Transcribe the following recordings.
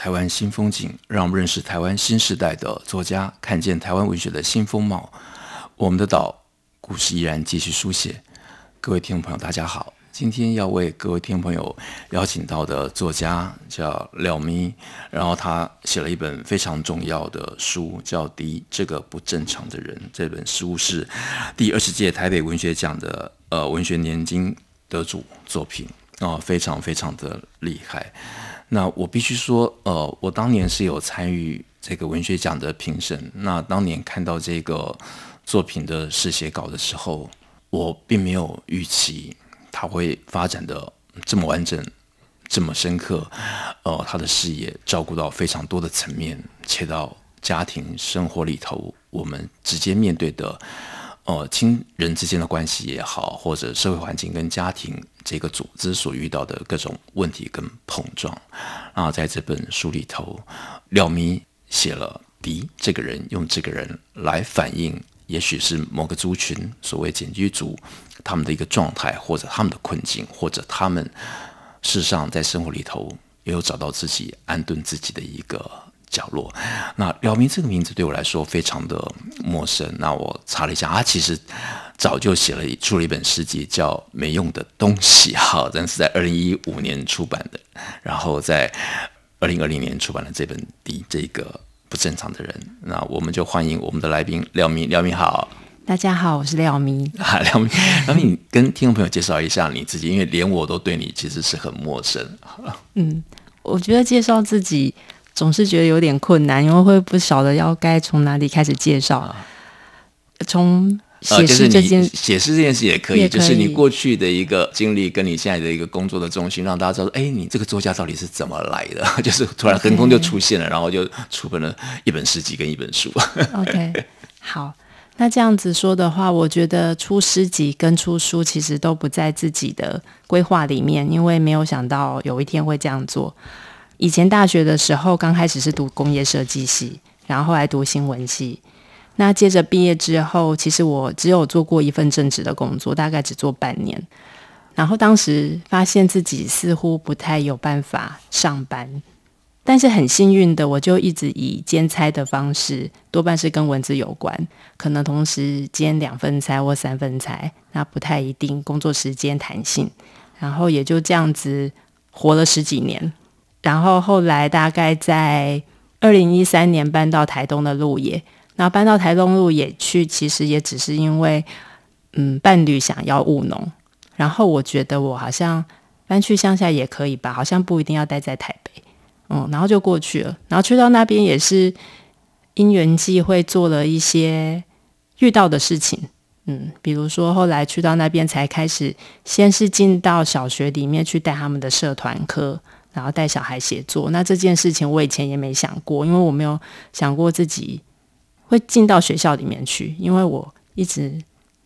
台湾新风景，让我们认识台湾新时代的作家，看见台湾文学的新风貌。我们的岛故事依然继续书写。各位听众朋友，大家好，今天要为各位听众朋友邀请到的作家叫廖咪，然后他写了一本非常重要的书，叫《敌这个不正常的人》。这本书是第二十届台北文学奖的呃文学年金得主作品啊、非常非常的厉害。那我必须说，呃，我当年是有参与这个文学奖的评审。那当年看到这个作品的试写稿的时候，我并没有预期它会发展的这么完整、这么深刻。呃，他的视野照顾到非常多的层面，切到家庭生活里头，我们直接面对的。哦，亲人之间的关系也好，或者社会环境跟家庭这个组织所遇到的各种问题跟碰撞，然后在这本书里头，廖咪写了敌这个人，用这个人来反映，也许是某个族群，所谓简居族，他们的一个状态，或者他们的困境，或者他们事实上在生活里头也有找到自己安顿自己的一个。角落，那廖明这个名字对我来说非常的陌生。那我查了一下，他其实早就写了出了一本诗集，叫《没用的东西》哈，但是在二零一五年出版的。然后在二零二零年出版了这本《第这个不正常的人》。那我们就欢迎我们的来宾廖明，廖明好，大家好，我是廖明。啊，廖明，廖明，你跟听众朋友介绍一下你自己，因为连我都对你其实是很陌生。嗯，我觉得介绍自己。总是觉得有点困难，因为会不晓得要该从哪里开始介绍。从写诗这件写诗这件事也可以，就是你过去的一个经历，跟你现在的一个工作的重心，让大家知道，哎，你这个作家到底是怎么来的？就是突然横空就出现了，然后就出版了一本诗集跟一本书。OK，好，那这样子说的话，我觉得出诗集跟出书其实都不在自己的规划里面，因为没有想到有一天会这样做。以前大学的时候，刚开始是读工业设计系，然后后来读新闻系。那接着毕业之后，其实我只有做过一份正职的工作，大概只做半年。然后当时发现自己似乎不太有办法上班，但是很幸运的，我就一直以兼差的方式，多半是跟文字有关，可能同时兼两份差或三份差，那不太一定，工作时间弹性。然后也就这样子活了十几年。然后后来大概在二零一三年搬到台东的鹿野，然后搬到台东鹿野去，其实也只是因为，嗯，伴侣想要务农，然后我觉得我好像搬去乡下也可以吧，好像不一定要待在台北，嗯，然后就过去了，然后去到那边也是因缘际会做了一些遇到的事情，嗯，比如说后来去到那边才开始，先是进到小学里面去带他们的社团课。然后带小孩写作，那这件事情我以前也没想过，因为我没有想过自己会进到学校里面去，因为我一直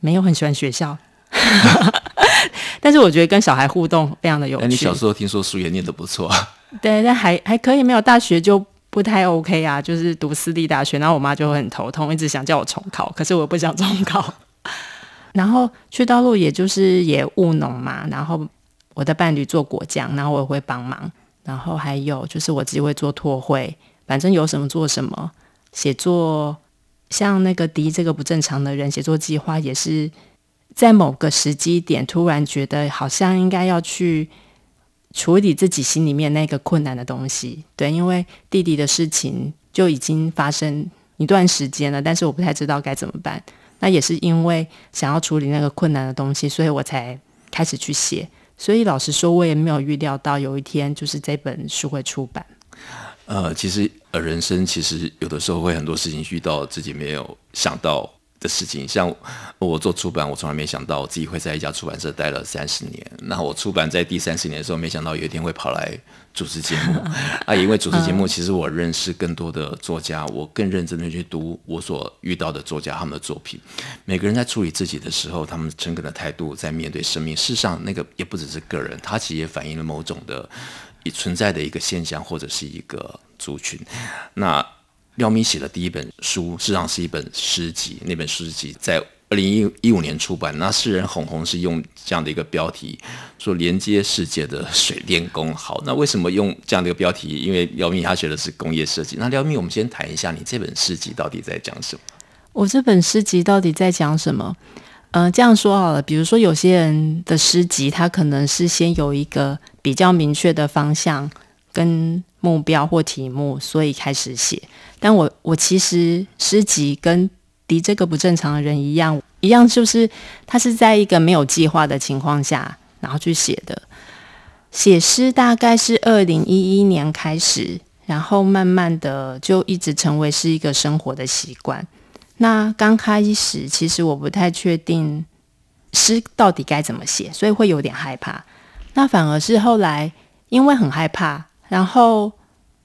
没有很喜欢学校。但是我觉得跟小孩互动非常的有趣。你小时候听说书也念得不错啊？对，但还还可以，没有大学就不太 OK 啊，就是读私立大学，然后我妈就会很头痛，一直想叫我重考，可是我不想重考。然后去到路也就是也务农嘛，然后。我的伴侣做果酱，然后我也会帮忙，然后还有就是我自己会做拓绘，反正有什么做什么。写作像那个迪这个不正常的人，写作计划也是在某个时机点突然觉得好像应该要去处理自己心里面那个困难的东西。对，因为弟弟的事情就已经发生一段时间了，但是我不太知道该怎么办。那也是因为想要处理那个困难的东西，所以我才开始去写。所以老实说，我也没有预料到有一天就是这本书会出版。呃，其实呃，人生其实有的时候会很多事情遇到自己没有想到的事情。像我做出版，我从来没想到我自己会在一家出版社待了三十年。那我出版在第三十年的时候，没想到有一天会跑来主持节目 啊！因为主持节目，其实我认识更多的作家，我更认真的去读我所遇到的作家他们的作品。每个人在处理自己的时候，他们诚恳的态度在面对生命。事实上，那个也不只是个人，他其实也反映了某种的存在的一个现象，或者是一个族群。那廖明写的第一本书，事实上是一本诗集。那本诗集在二零一一五年出版。那诗人红红是用这样的一个标题说“连接世界的水电工”。好，那为什么用这样的一个标题？因为廖明他学的是工业设计。那廖明，我们先谈一下你这本诗集到底在讲什么？我这本诗集到底在讲什么？嗯、这样说好了，比如说有些人的诗集，他可能是先有一个比较明确的方向跟目标或题目，所以开始写。但我我其实诗集跟敌这个不正常的人一样，一样就是他是在一个没有计划的情况下，然后去写的。写诗大概是二零一一年开始，然后慢慢的就一直成为是一个生活的习惯。那刚开始其实我不太确定诗到底该怎么写，所以会有点害怕。那反而是后来因为很害怕，然后。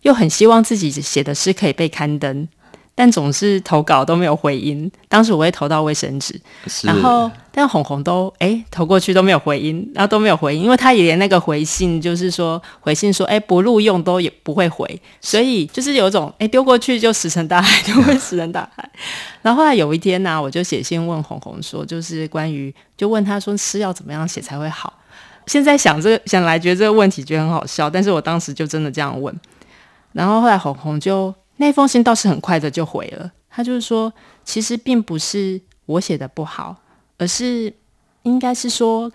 又很希望自己写的诗可以被刊登，但总是投稿都没有回音。当时我会投到卫生纸，然后但红红都哎投过去都没有回音，然后都没有回音，因为他也连那个回信就是说回信说哎不录用都也不会回，所以就是有一种哎丢过去就石沉大海，就会石沉大海。然后后来有一天呢、啊，我就写信问红红说，就是关于就问他说诗要怎么样写才会好。现在想这想来觉得这个问题觉得很好笑，但是我当时就真的这样问。然后后来红红就那封信倒是很快的就回了，他就是说，其实并不是我写的不好，而是应该是说，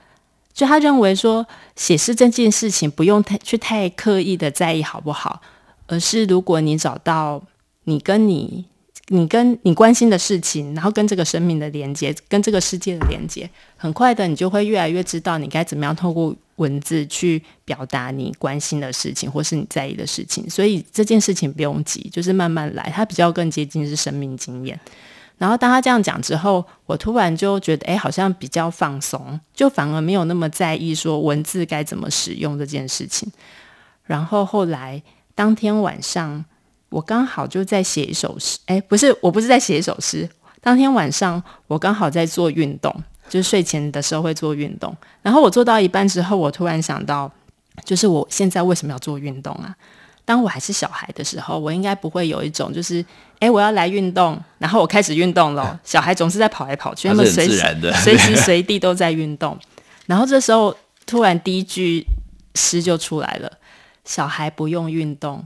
就他认为说写诗这件事情不用太去太刻意的在意好不好，而是如果你找到你跟你。你跟你关心的事情，然后跟这个生命的连接，跟这个世界的连接，很快的，你就会越来越知道你该怎么样透过文字去表达你关心的事情，或是你在意的事情。所以这件事情不用急，就是慢慢来，它比较更接近是生命经验。然后当他这样讲之后，我突然就觉得，哎，好像比较放松，就反而没有那么在意说文字该怎么使用这件事情。然后后来当天晚上。我刚好就在写一首诗，哎，不是，我不是在写一首诗。当天晚上，我刚好在做运动，就是睡前的时候会做运动。然后我做到一半之后，我突然想到，就是我现在为什么要做运动啊？当我还是小孩的时候，我应该不会有一种就是，哎，我要来运动，然后我开始运动了。小孩总是在跑来跑去，他们随时随时随地都在运动。然后这时候，突然第一句诗就出来了：小孩不用运动。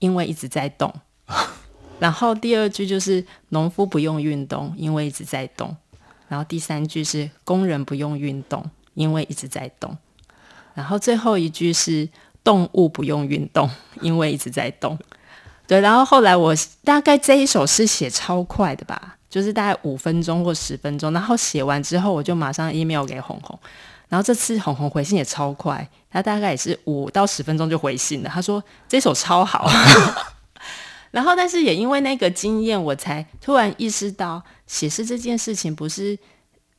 因为一直在动，然后第二句就是农夫不用运动，因为一直在动，然后第三句是工人不用运动，因为一直在动，然后最后一句是动物不用运动，因为一直在动。对，然后后来我大概这一首诗写超快的吧，就是大概五分钟或十分钟，然后写完之后我就马上 email 给鸿鸿。然后这次红红回信也超快，他大概也是五到十分钟就回信了。他说这首超好，然后但是也因为那个经验，我才突然意识到写诗这件事情不是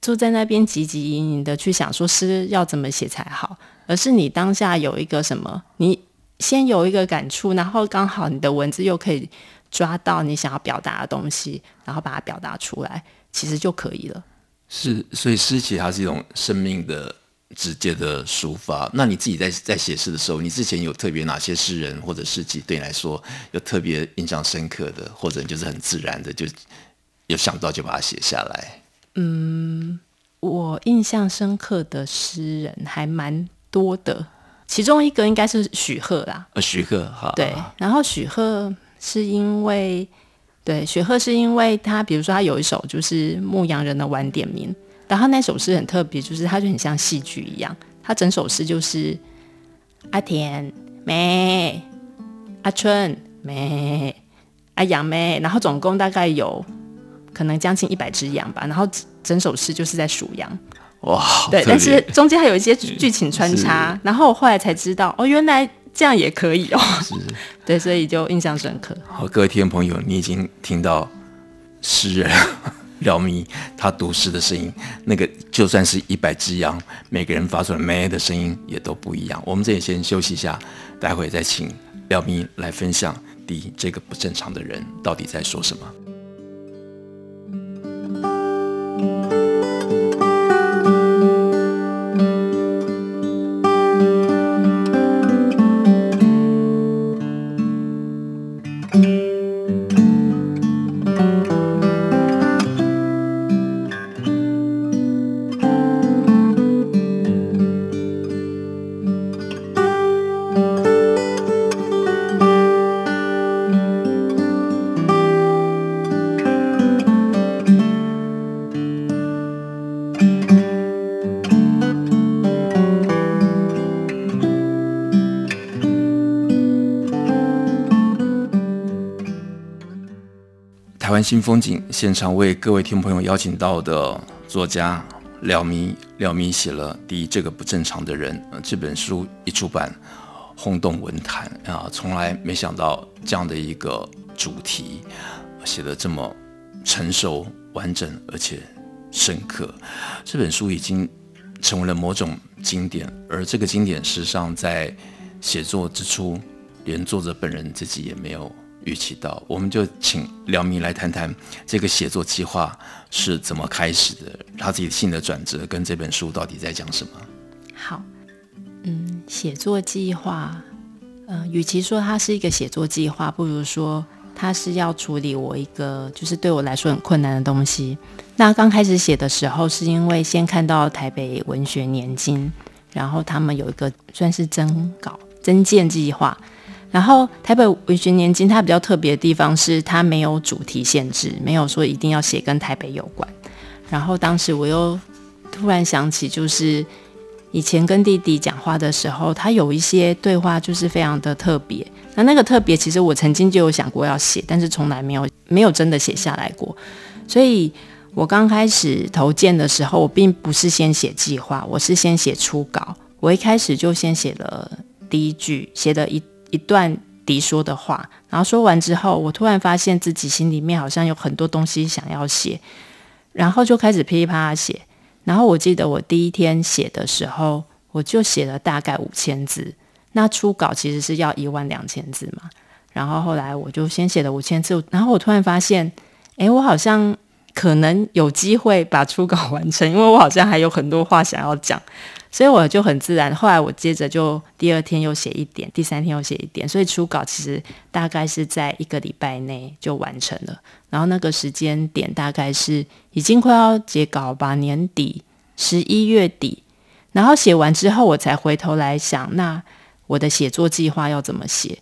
坐在那边汲汲营营的去想说诗要怎么写才好，而是你当下有一个什么，你先有一个感触，然后刚好你的文字又可以抓到你想要表达的东西，然后把它表达出来，其实就可以了。是，所以诗其实它是一种生命的。直接的抒发。那你自己在在写诗的时候，你之前有特别哪些诗人或者事迹对你来说有特别印象深刻的，或者就是很自然的就有想到就把它写下来？嗯，我印象深刻的诗人还蛮多的，其中一个应该是许鹤啦。呃，许鹤哈。对，然后许鹤是因为，对，许鹤是因为他，比如说他有一首就是《牧羊人的晚点名》。然后那首诗很特别，就是它就很像戏剧一样。它整首诗就是阿田咩，阿春咩，阿羊咩，然后总共大概有可能将近一百只羊吧。然后整首诗就是在数羊。哇，对，但是中间还有一些剧情穿插。然后我后来才知道，哦，原来这样也可以哦。是，对，所以就印象深刻。好，各位听众朋友，你已经听到诗人。廖咪他读诗的声音，那个就算是一百只羊，每个人发出来咩的声音也都不一样。我们这里先休息一下，待会再请廖咪来分享第这个不正常的人到底在说什么。新风景现场为各位听众朋友邀请到的作家廖明，廖明写了《第一这个不正常的人》这本书一出版，轰动文坛啊！从来没想到这样的一个主题写的这么成熟、完整而且深刻。这本书已经成为了某种经典，而这个经典实际上在写作之初，连作者本人自己也没有。预期到，我们就请廖咪来谈谈这个写作计划是怎么开始的，他自己性的转折跟这本书到底在讲什么？好，嗯，写作计划，呃，与其说它是一个写作计划，不如说它是要处理我一个就是对我来说很困难的东西。那刚开始写的时候，是因为先看到台北文学年金，然后他们有一个算是征稿征件计划。然后台北文学年金它比较特别的地方是它没有主题限制，没有说一定要写跟台北有关。然后当时我又突然想起，就是以前跟弟弟讲话的时候，他有一些对话就是非常的特别。那那个特别，其实我曾经就有想过要写，但是从来没有没有真的写下来过。所以我刚开始投件的时候，我并不是先写计划，我是先写初稿。我一开始就先写了第一句，写的一。一段迪说的话，然后说完之后，我突然发现自己心里面好像有很多东西想要写，然后就开始噼里啪啦写。然后我记得我第一天写的时候，我就写了大概五千字。那初稿其实是要一万两千字嘛。然后后来我就先写了五千字，然后我突然发现，哎，我好像可能有机会把初稿完成，因为我好像还有很多话想要讲。所以我就很自然，后来我接着就第二天又写一点，第三天又写一点，所以初稿其实大概是在一个礼拜内就完成了。然后那个时间点大概是已经快要结稿吧，年底十一月底。然后写完之后，我才回头来想，那我的写作计划要怎么写？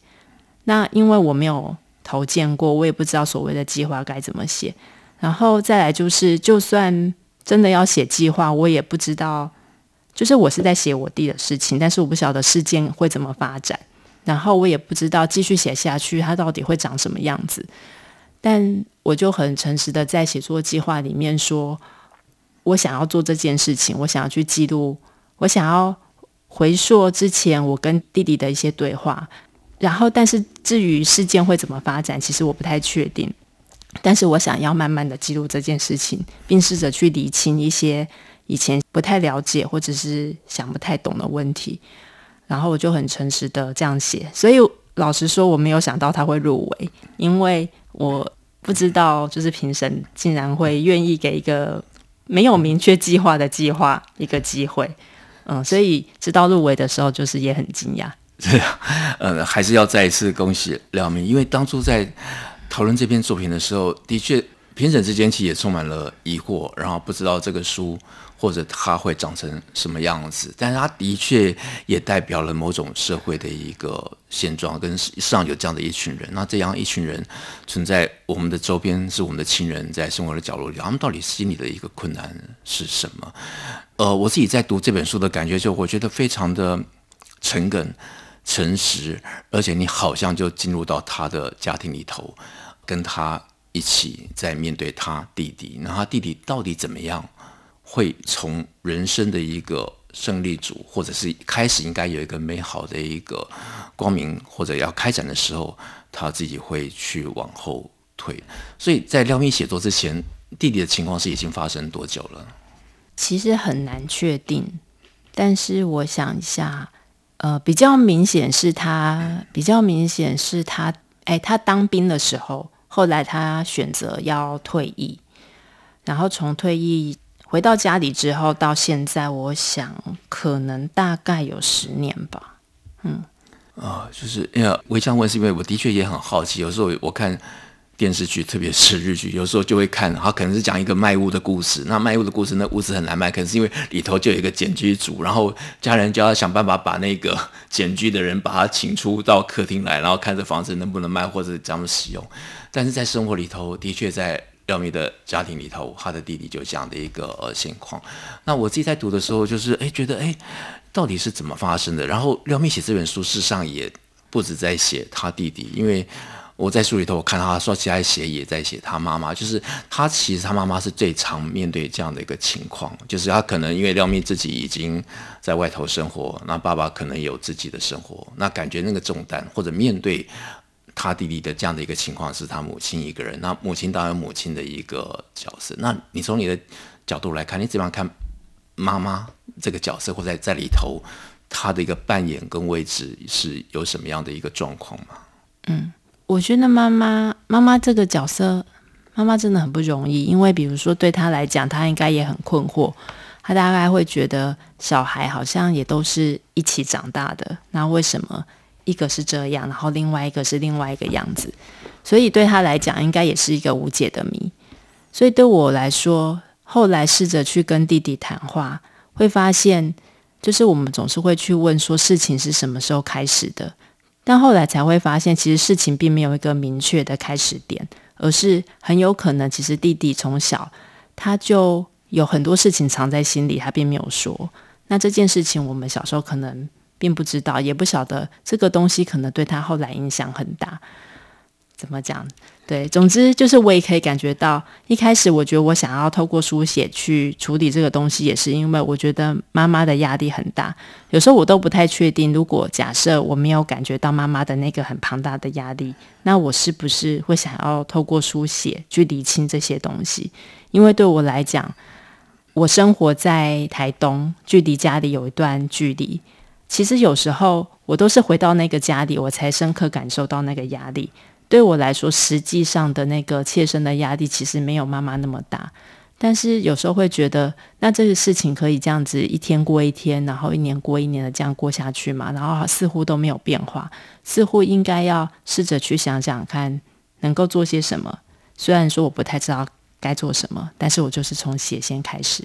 那因为我没有投件过，我也不知道所谓的计划该怎么写。然后再来就是，就算真的要写计划，我也不知道。就是我是在写我弟的事情，但是我不晓得事件会怎么发展，然后我也不知道继续写下去它到底会长什么样子。但我就很诚实的在写作计划里面说，我想要做这件事情，我想要去记录，我想要回溯之前我跟弟弟的一些对话。然后，但是至于事件会怎么发展，其实我不太确定。但是我想要慢慢的记录这件事情，并试着去理清一些。以前不太了解或者是想不太懂的问题，然后我就很诚实的这样写。所以老实说，我没有想到他会入围，因为我不知道就是评审竟然会愿意给一个没有明确计划的计划一个机会。嗯，所以知道入围的时候，就是也很惊讶。对啊，呃，还是要再一次恭喜廖明，因为当初在讨论这篇作品的时候，的确评审之间其实也充满了疑惑，然后不知道这个书。或者它会长成什么样子？但是它的确也代表了某种社会的一个现状，跟世上有这样的一群人。那这样一群人存在我们的周边，是我们的亲人，在生活的角落里，他们到底心里的一个困难是什么？呃，我自己在读这本书的感觉，就我觉得非常的诚恳、诚实，而且你好像就进入到他的家庭里头，跟他一起在面对他弟弟。那他弟弟到底怎么样？会从人生的一个胜利组，或者是开始应该有一个美好的一个光明，或者要开展的时候，他自己会去往后退。所以在廖咪写作之前，弟弟的情况是已经发生多久了？其实很难确定，但是我想一下，呃，比较明显是他，比较明显是他，哎，他当兵的时候，后来他选择要退役，然后从退役回到家里之后到现在，我想可能大概有十年吧，嗯。啊、就是因为我这样问，是因为我的确也很好奇。有时候我看电视剧，特别是日剧，有时候就会看，他可能是讲一个卖屋的故事。那卖屋的故事，那屋子很难卖，可能是因为里头就有一个检居组，然后家人就要想办法把那个 检居的人把他请出到客厅来，然后看这房子能不能卖或者怎么使用。但是在生活里头，的确在廖咪的家庭里头，他的弟弟就这样的一个呃情况。那我自己在读的时候，就是哎觉得哎。到底是怎么发生的？然后廖咪写这本书，事实上也不止在写他弟弟，因为我在书里头我看到他说，其实他写也在写他妈妈，就是他其实他妈妈是最常面对这样的一个情况，就是他可能因为廖咪自己已经在外头生活，那爸爸可能有自己的生活，那感觉那个重担或者面对他弟弟的这样的一个情况是他母亲一个人，那母亲当然母亲的一个角色，那你从你的角度来看，你怎么样看？妈妈这个角色，或在在里头，她的一个扮演跟位置是有什么样的一个状况吗？嗯，我觉得妈妈妈妈这个角色，妈妈真的很不容易，因为比如说对她来讲，她应该也很困惑，她大概会觉得小孩好像也都是一起长大的，那为什么一个是这样，然后另外一个是另外一个样子？所以对她来讲，应该也是一个无解的谜。所以对我来说，后来试着去跟弟弟谈话，会发现，就是我们总是会去问说事情是什么时候开始的，但后来才会发现，其实事情并没有一个明确的开始点，而是很有可能，其实弟弟从小他就有很多事情藏在心里，他并没有说。那这件事情我们小时候可能并不知道，也不晓得这个东西可能对他后来影响很大。怎么讲？对，总之就是我也可以感觉到，一开始我觉得我想要透过书写去处理这个东西，也是因为我觉得妈妈的压力很大。有时候我都不太确定，如果假设我没有感觉到妈妈的那个很庞大的压力，那我是不是会想要透过书写去理清这些东西？因为对我来讲，我生活在台东，距离家里有一段距离。其实有时候我都是回到那个家里，我才深刻感受到那个压力。对我来说，实际上的那个切身的压力其实没有妈妈那么大，但是有时候会觉得，那这个事情可以这样子一天过一天，然后一年过一年的这样过下去嘛？然后似乎都没有变化，似乎应该要试着去想想看，能够做些什么。虽然说我不太知道该做什么，但是我就是从写先开始。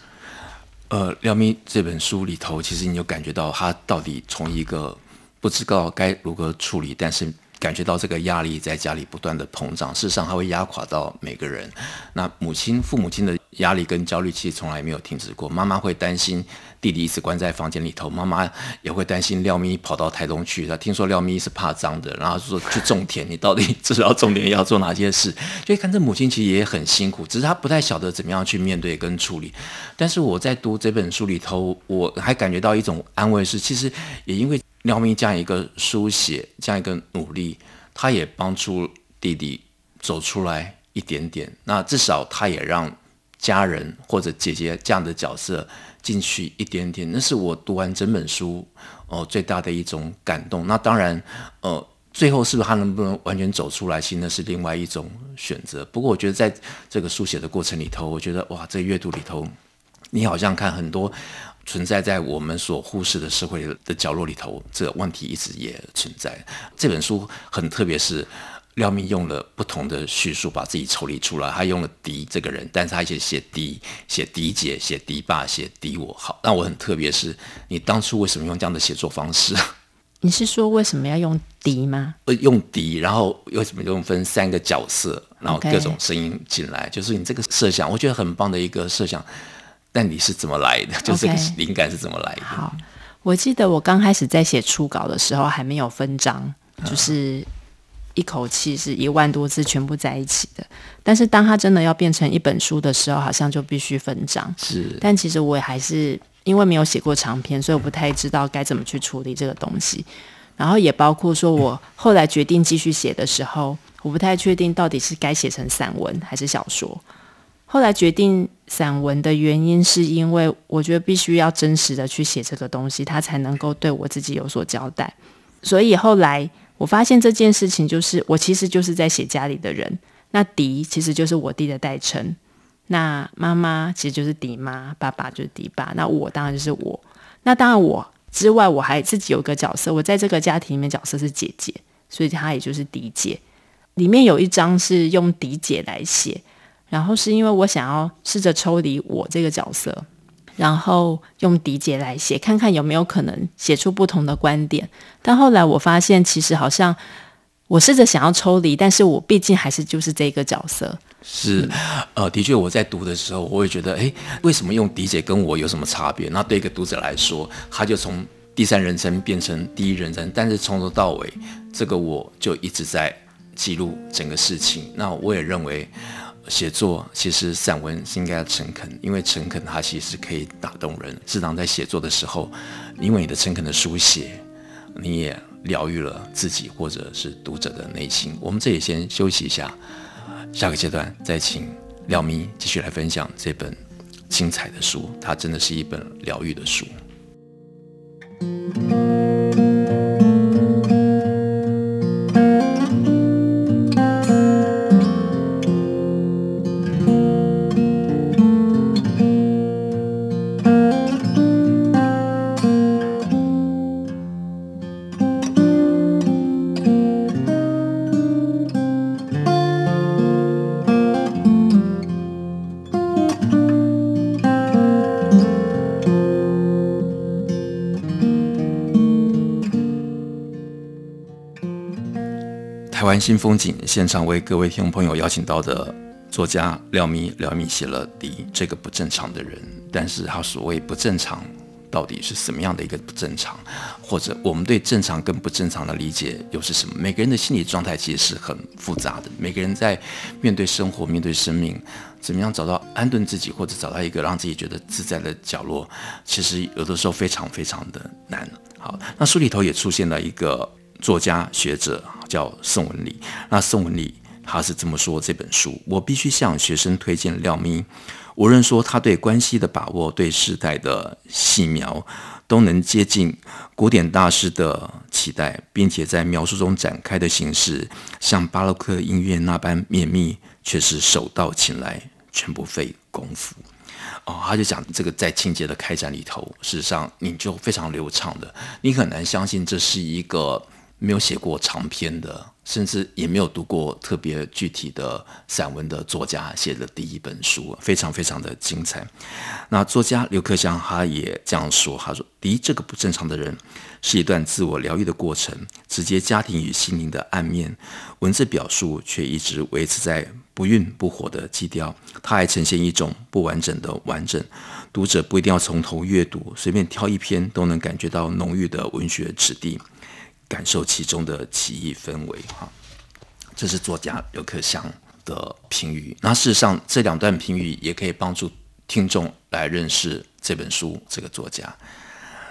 呃，廖咪这本书里头，其实你有感觉到他到底从一个不知道该如何处理，但是。感觉到这个压力在家里不断的膨胀，事实上它会压垮到每个人。那母亲、父母亲的压力跟焦虑其实从来没有停止过。妈妈会担心弟弟一直关在房间里头，妈妈也会担心廖咪跑到台东去。他听说廖咪是怕脏的，然后说去种田，你到底 知道种田要做哪些事？就看这母亲其实也很辛苦，只是她不太晓得怎么样去面对跟处理。但是我在读这本书里头，我还感觉到一种安慰是，其实也因为。廖咪这样一个书写，这样一个努力，他也帮助弟弟走出来一点点。那至少他也让家人或者姐姐这样的角色进去一点点。那是我读完整本书哦、最大的一种感动。那当然，呃，最后是不是他能不能完全走出来，其实那是另外一种选择。不过我觉得在这个书写的过程里头，我觉得哇，这阅读里头，你好像看很多。存在在我们所忽视的社会的角落里头，这个问题一直也存在。这本书很特别，是廖明用了不同的叙述把自己抽离出来。他用了迪这个人，但是他写写迪、写迪姐、写迪爸、写迪我。好，那我很特别，是你当初为什么用这样的写作方式？你是说为什么要用迪吗？呃用迪，然后为什么用分三个角色，然后各种声音进来.就是你这个设想，我觉得很棒的一个设想。但你是怎么来的？就是灵感是怎么来的.好，我记得我刚开始在写初稿的时候还没有分章，就是一口气是一万多字全部在一起的。但是当它真的要变成一本书的时候，好像就必须分章。是，但其实我也还是因为没有写过长篇，所以我不太知道该怎么去处理这个东西。然后也包括说我后来决定继续写的时候，我不太确定到底是该写成散文还是小说。后来决定散文的原因，是因为我觉得必须要真实的去写这个东西，它才能够对我自己有所交代。所以后来我发现这件事情，就是我其实就是在写家里的人。那迪其实就是我弟的代称，那妈妈其实就是迪妈，爸爸就是迪爸，那我当然就是我。那当然我之外，我还自己有个角色，我在这个家庭里面角色是姐姐，所以她也就是迪姐。里面有一章是用迪姐来写。然后是因为我想要试着抽离我这个角色，然后用迪姐来写，看看有没有可能写出不同的观点。但后来我发现，其实好像我试着想要抽离，但是我毕竟还是就是这个角色。是，呃，的确我在读的时候，我会觉得，哎，为什么用迪姐跟我有什么差别？那对一个读者来说，他就从第三人称变成第一人称，但是从头到尾，这个我就一直在记录整个事情。那我也认为。写作其实散文是应该要诚恳，因为诚恳它其实可以打动人。适当在写作的时候，因为你的诚恳的书写，你也疗愈了自己或者是读者的内心。我们这里先休息一下，下个阶段再请廖咪继续来分享这本精彩的书。它真的是一本疗愈的书。湾新风景现场为各位听众朋友邀请到的作家廖咪，廖咪写了《迪这个不正常的人》，但是他所谓不正常，到底是什么样的一个不正常？或者我们对正常跟不正常的理解又是什么？每个人的心理状态其实是很复杂的，每个人在面对生活、面对生命，怎么样找到安顿自己，或者找到一个让自己觉得自在的角落，其实有的时候非常非常的难。好，那书里头也出现了一个。作家学者叫宋文礼，那宋文礼他是这么说这本书，我必须向学生推荐廖咪，无论说他对关系的把握，对时代的细描，都能接近古典大师的期待，并且在描述中展开的形式，像巴洛克音乐那般绵密，却是手到擒来，全不费功夫。哦，他就讲这个在情节的开展里头，事实上你就非常流畅的，你很难相信这是一个。没有写过长篇的，甚至也没有读过特别具体的散文的作家写的第一本书，非常非常的精彩。那作家刘克襄他也这样说：“他说，迪这个不正常的人，是一段自我疗愈的过程，直接家庭与心灵的暗面，文字表述却一直维持在不孕不火的基调。它还呈现一种不完整的完整。读者不一定要从头阅读，随便挑一篇都能感觉到浓郁的文学质地。”感受其中的奇异氛围，哈，这是作家刘克襄的评语。那事实上，这两段评语也可以帮助听众来认识这本书这个作家。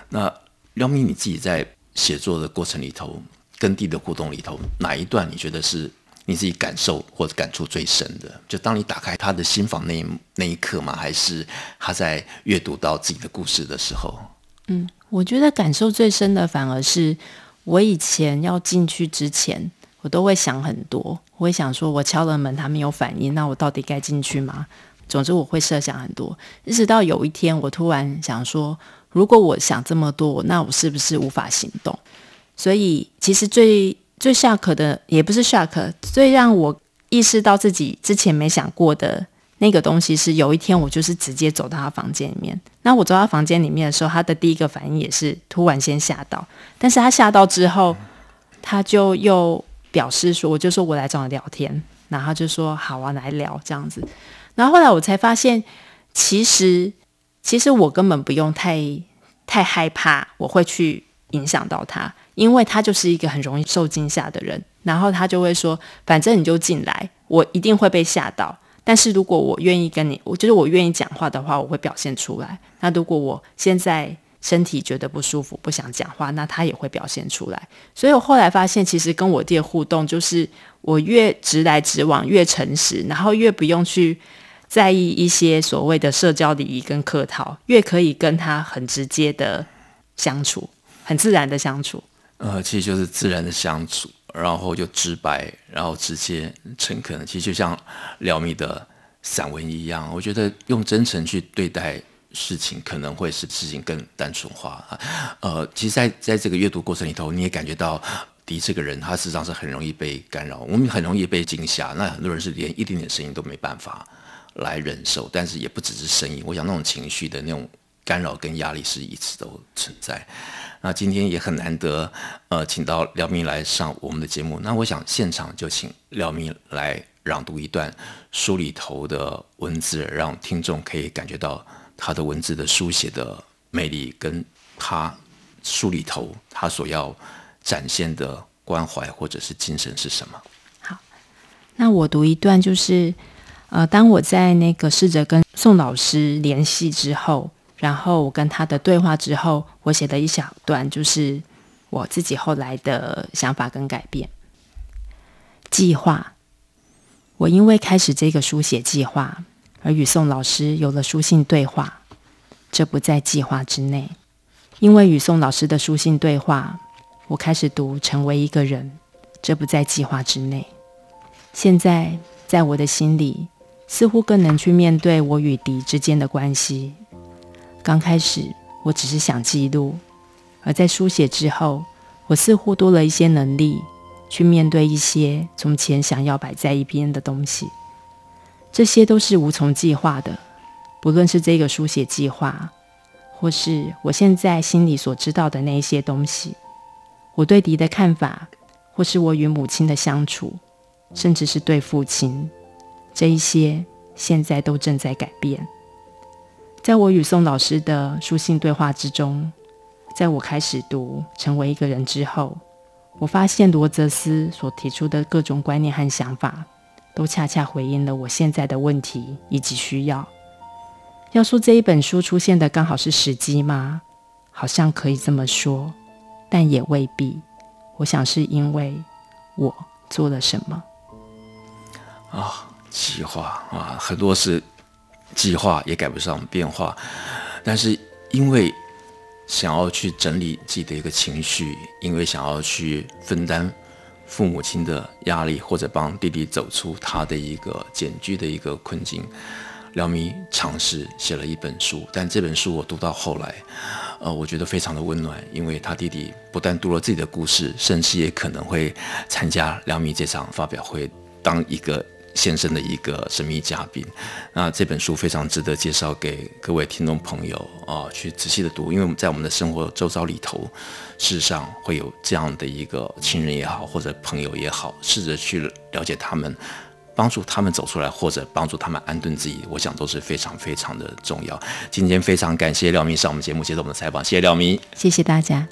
那廖咪，你自己在写作的过程里头，跟地的互动里头，哪一段你觉得是你自己感受或者感触最深的？就当你打开他的心房那一那一刻吗？还是他在阅读到自己的故事的时候？嗯，我觉得感受最深的反而是。我以前要进去之前，我都会想很多。我会想说，我敲了门，他没有反应，那我到底该进去吗？总之，我会设想很多。一直到有一天，我突然想说，如果我想这么多，那我是不是无法行动？所以，其实最最 shock 的，也不是 shock，最让我意识到自己之前没想过的。那个东西是有一天我就是直接走到他房间里面，那我走到房间里面的时候，他的第一个反应也是突然先吓到，但是他吓到之后，他就又表示说，我就说我来找你聊天，然后就说好啊，来聊这样子，然后后来我才发现，其实其实我根本不用太太害怕我会去影响到他，因为他就是一个很容易受惊吓的人，然后他就会说，反正你就进来，我一定会被吓到。但是如果我愿意跟你，我就是我愿意讲话的话，我会表现出来。那如果我现在身体觉得不舒服，不想讲话，那他也会表现出来。所以我后来发现，其实跟我弟的互动，就是我越直来直往，越诚实，然后越不用去在意一些所谓的社交礼仪跟客套，越可以跟他很直接的相处，很自然的相处。呃，其实就是自然的相处，然后就直白，然后直接、诚恳。其实就像廖咪的散文一样，我觉得用真诚去对待事情，可能会使事情更单纯化。呃，其实在，在在这个阅读过程里头，你也感觉到迪这个人，他实际上是很容易被干扰，我们很容易被惊吓。那很多人是连一点点声音都没办法来忍受，但是也不只是声音，我想那种情绪的那种干扰跟压力是一直都存在。那今天也很难得，呃，请到廖明来上我们的节目。那我想现场就请廖明来朗读一段书里头的文字，让听众可以感觉到他的文字的书写的魅力，跟他书里头他所要展现的关怀或者是精神是什么？好，那我读一段，就是呃，当我在那个试着跟宋老师联系之后。然后我跟他的对话之后，我写了一小段，就是我自己后来的想法跟改变。计划，我因为开始这个书写计划，而与宋老师有了书信对话，这不在计划之内。因为与宋老师的书信对话，我开始读《成为一个人》，这不在计划之内。现在在我的心里，似乎更能去面对我与敌之间的关系。刚开始，我只是想记录；而在书写之后，我似乎多了一些能力，去面对一些从前想要摆在一边的东西。这些都是无从计划的，不论是这个书写计划，或是我现在心里所知道的那一些东西，我对敌的看法，或是我与母亲的相处，甚至是对父亲，这一些现在都正在改变。在我与宋老师的书信对话之中，在我开始读《成为一个人》之后，我发现罗泽斯所提出的各种观念和想法，都恰恰回应了我现在的问题以及需要。要说这一本书出现的刚好是时机吗？好像可以这么说，但也未必。我想是因为我做了什么啊？计划啊，很多事。计划也赶不上变化，但是因为想要去整理自己的一个情绪，因为想要去分担父母亲的压力，或者帮弟弟走出他的一个艰巨的一个困境，廖咪尝试写了一本书。但这本书我读到后来，呃，我觉得非常的温暖，因为他弟弟不但读了自己的故事，甚至也可能会参加廖咪这场发表会，当一个。现身的一个神秘嘉宾，那这本书非常值得介绍给各位听众朋友啊，去仔细的读，因为我们在我们的生活周遭里头，事实上会有这样的一个亲人也好，或者朋友也好，试着去了解他们，帮助他们走出来，或者帮助他们安顿自己，我想都是非常非常的重要。今天非常感谢廖明上我们节目接受我们的采访，谢谢廖明，谢谢大家。